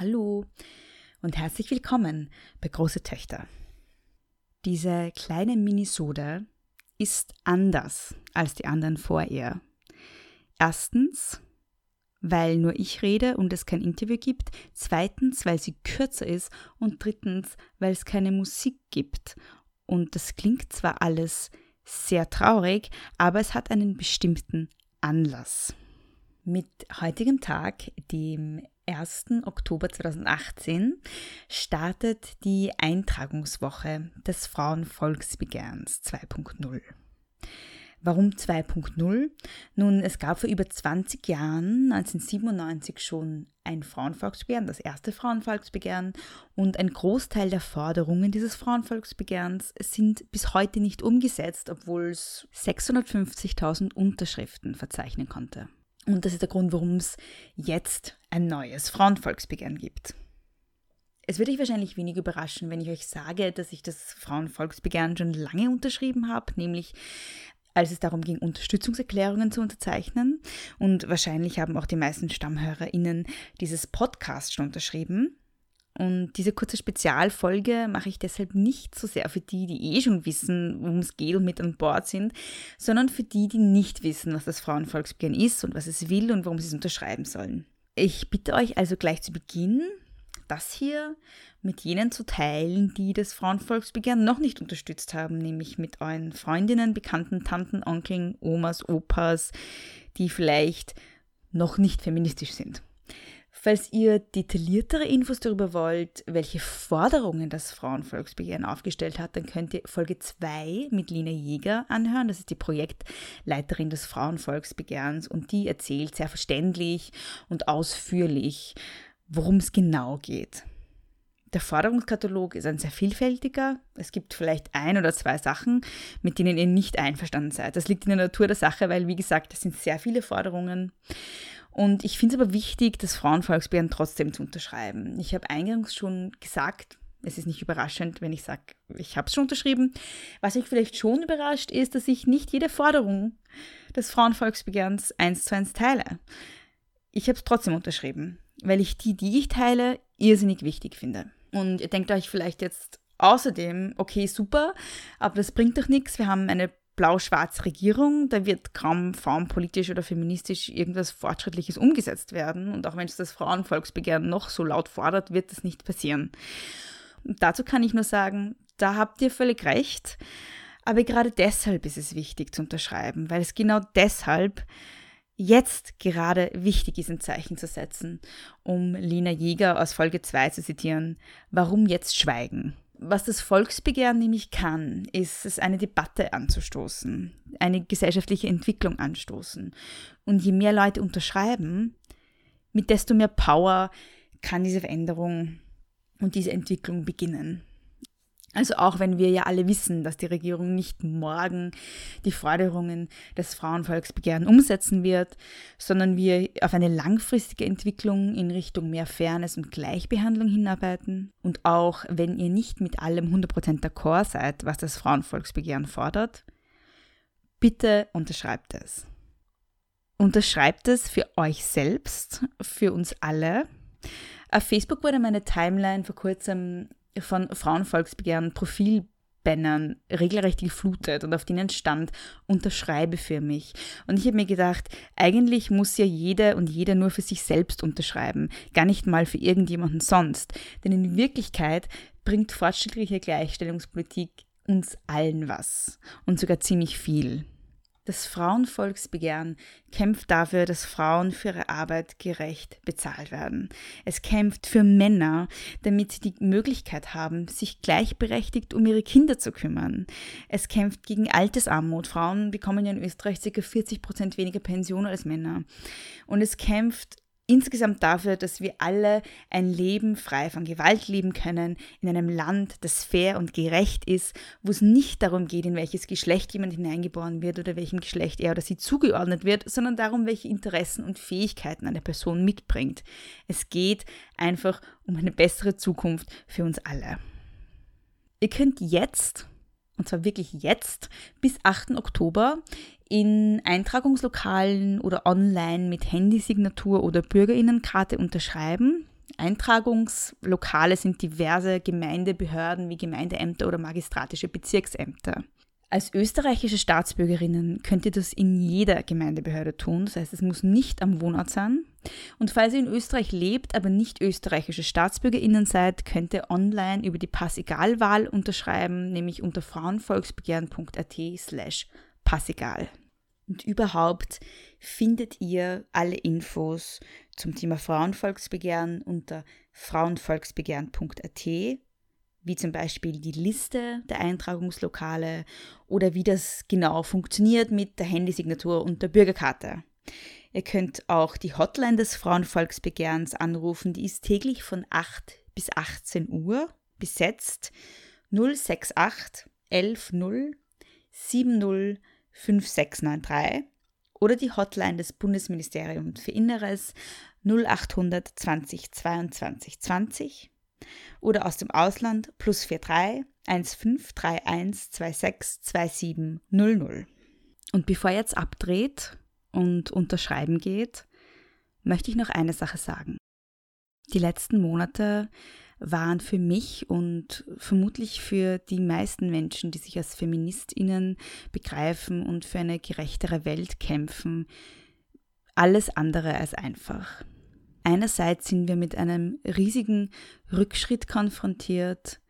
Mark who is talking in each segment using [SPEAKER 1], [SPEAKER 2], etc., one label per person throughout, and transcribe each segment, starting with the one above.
[SPEAKER 1] Hallo und herzlich willkommen bei Große Töchter. Diese kleine Minisode ist anders als die anderen vor ihr. Erstens, weil nur ich rede und es kein Interview gibt. Zweitens, weil sie kürzer ist. Und drittens, weil es keine Musik gibt. Und das klingt zwar alles sehr traurig, aber es hat einen bestimmten Anlass. Mit heutigem Tag, dem 1. Oktober 2018 startet die Eintragungswoche des Frauenvolksbegehrens 2.0. Warum 2.0? Nun, es gab vor über 20 Jahren, 1997 schon ein Frauenvolksbegehren, das erste Frauenvolksbegehren, und ein Großteil der Forderungen dieses Frauenvolksbegehrens sind bis heute nicht umgesetzt, obwohl es 650.000 Unterschriften verzeichnen konnte. Und das ist der Grund, warum es jetzt ein neues Frauenvolksbegehren gibt. Es würde euch wahrscheinlich wenig überraschen, wenn ich euch sage, dass ich das Frauenvolksbegehren schon lange unterschrieben habe, nämlich als es darum ging, Unterstützungserklärungen zu unterzeichnen. Und wahrscheinlich haben auch die meisten StammhörerInnen dieses Podcast schon unterschrieben. Und diese kurze Spezialfolge mache ich deshalb nicht so sehr für die, die eh schon wissen, worum es geht und mit an Bord sind, sondern für die, die nicht wissen, was das Frauenvolksbegehren ist und was es will und warum sie es unterschreiben sollen. Ich bitte euch also gleich zu Beginn, das hier mit jenen zu teilen, die das Frauenvolksbegehren noch nicht unterstützt haben, nämlich mit euren Freundinnen, Bekannten, Tanten, Onkeln, Omas, Opas, die vielleicht noch nicht feministisch sind. Falls ihr detailliertere Infos darüber wollt, welche Forderungen das Frauenvolksbegehren aufgestellt hat, dann könnt ihr Folge 2 mit Lina Jäger anhören. Das ist die Projektleiterin des Frauenvolksbegehrens und die erzählt sehr verständlich und ausführlich, worum es genau geht. Der Forderungskatalog ist ein sehr vielfältiger. Es gibt vielleicht ein oder zwei Sachen, mit denen ihr nicht einverstanden seid. Das liegt in der Natur der Sache, weil, wie gesagt, es sind sehr viele Forderungen. Und ich finde es aber wichtig, das Frauenvolksbegehren trotzdem zu unterschreiben. Ich habe eingangs schon gesagt, es ist nicht überraschend, wenn ich sage, ich habe es schon unterschrieben. Was mich vielleicht schon überrascht, ist, dass ich nicht jede Forderung des Frauenvolksbegehrens eins zu eins teile. Ich habe es trotzdem unterschrieben, weil ich die, die ich teile, irrsinnig wichtig finde. Und ihr denkt euch vielleicht jetzt außerdem, okay, super, aber das bringt doch nichts. Wir haben eine blau-schwarz Regierung, da wird kaum frauenpolitisch oder feministisch irgendwas Fortschrittliches umgesetzt werden. Und auch wenn es das Frauenvolksbegehren noch so laut fordert, wird das nicht passieren. Und dazu kann ich nur sagen, da habt ihr völlig recht. Aber gerade deshalb ist es wichtig zu unterschreiben, weil es genau deshalb jetzt gerade wichtig ist, ein Zeichen zu setzen, um Lina Jäger aus Folge 2 zu zitieren. Warum jetzt schweigen? Was das Volksbegehren nämlich kann, ist es eine Debatte anzustoßen, eine gesellschaftliche Entwicklung anstoßen. Und je mehr Leute unterschreiben, mit desto mehr Power kann diese Veränderung und diese Entwicklung beginnen. Also auch wenn wir ja alle wissen, dass die Regierung nicht morgen die Forderungen des Frauenvolksbegehren umsetzen wird, sondern wir auf eine langfristige Entwicklung in Richtung mehr Fairness und Gleichbehandlung hinarbeiten. Und auch wenn ihr nicht mit allem 100% d'accord seid, was das Frauenvolksbegehren fordert, bitte unterschreibt es. Unterschreibt es für euch selbst, für uns alle. Auf Facebook wurde meine Timeline vor kurzem von Frauenvolksbegehren Profilbannern regelrecht geflutet und auf denen stand, unterschreibe für mich. Und ich habe mir gedacht, eigentlich muss ja jeder und jeder nur für sich selbst unterschreiben, gar nicht mal für irgendjemanden sonst. Denn in Wirklichkeit bringt fortschrittliche Gleichstellungspolitik uns allen was und sogar ziemlich viel. Das Frauenvolksbegehren kämpft dafür, dass Frauen für ihre Arbeit gerecht bezahlt werden. Es kämpft für Männer, damit sie die Möglichkeit haben, sich gleichberechtigt um ihre Kinder zu kümmern. Es kämpft gegen Altersarmut. Frauen bekommen ja in Österreich ca. 40 Prozent weniger Pension als Männer. Und es kämpft insgesamt dafür, dass wir alle ein Leben frei von Gewalt leben können, in einem Land, das fair und gerecht ist, wo es nicht darum geht, in welches Geschlecht jemand hineingeboren wird oder welchem Geschlecht er oder sie zugeordnet wird, sondern darum, welche Interessen und Fähigkeiten eine Person mitbringt. Es geht einfach um eine bessere Zukunft für uns alle. Ihr könnt jetzt und zwar wirklich jetzt, bis 8. Oktober in Eintragungslokalen oder online mit Handysignatur oder Bürgerinnenkarte unterschreiben. Eintragungslokale sind diverse Gemeindebehörden wie Gemeindeämter oder magistratische Bezirksämter. Als österreichische Staatsbürgerinnen könnt ihr das in jeder Gemeindebehörde tun. Das heißt, es muss nicht am Wohnort sein. Und falls ihr in Österreich lebt, aber nicht österreichische Staatsbürgerinnen seid, könnt ihr online über die Passigalwahl unterschreiben, nämlich unter frauenvolksbegehren.at slash passigal. Und überhaupt findet ihr alle Infos zum Thema Frauenvolksbegehren unter frauenvolksbegehren.at wie zum Beispiel die Liste der Eintragungslokale oder wie das genau funktioniert mit der Handysignatur und der Bürgerkarte. Ihr könnt auch die Hotline des Frauenvolksbegehrens anrufen, die ist täglich von 8 bis 18 Uhr besetzt 068 11 0 70 5693 oder die Hotline des Bundesministeriums für Inneres 0800 20 22 20 oder aus dem Ausland plus 43 1531 26 27 00. Und bevor ihr jetzt abdreht und unterschreiben geht, möchte ich noch eine Sache sagen. Die letzten Monate waren für mich und vermutlich für die meisten Menschen, die sich als Feministinnen begreifen und für eine gerechtere Welt kämpfen, alles andere als einfach. Einerseits sind wir mit einem riesigen Rückschritt konfrontiert.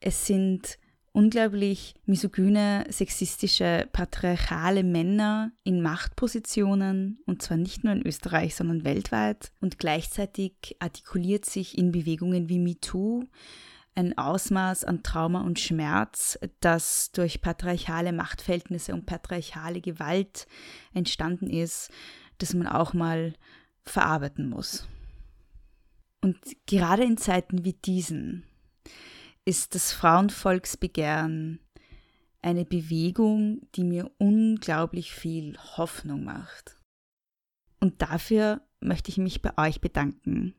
[SPEAKER 1] Es sind unglaublich misogyne, sexistische, patriarchale Männer in Machtpositionen, und zwar nicht nur in Österreich, sondern weltweit. Und gleichzeitig artikuliert sich in Bewegungen wie MeToo ein Ausmaß an Trauma und Schmerz, das durch patriarchale Machtverhältnisse und patriarchale Gewalt entstanden ist, das man auch mal verarbeiten muss. Und gerade in Zeiten wie diesen ist das Frauenvolksbegehren eine Bewegung, die mir unglaublich viel Hoffnung macht. Und dafür möchte ich mich bei euch bedanken.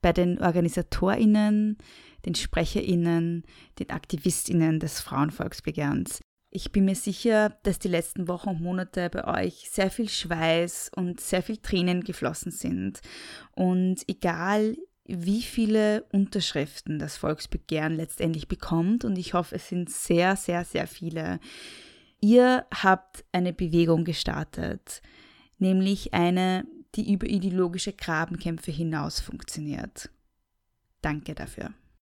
[SPEAKER 1] Bei den Organisatorinnen, den Sprecherinnen, den Aktivistinnen des Frauenvolksbegehrens, ich bin mir sicher, dass die letzten Wochen und Monate bei euch sehr viel Schweiß und sehr viel Tränen geflossen sind. Und egal, wie viele Unterschriften das Volksbegehren letztendlich bekommt, und ich hoffe, es sind sehr, sehr, sehr viele, ihr habt eine Bewegung gestartet, nämlich eine, die über ideologische Grabenkämpfe hinaus funktioniert. Danke dafür.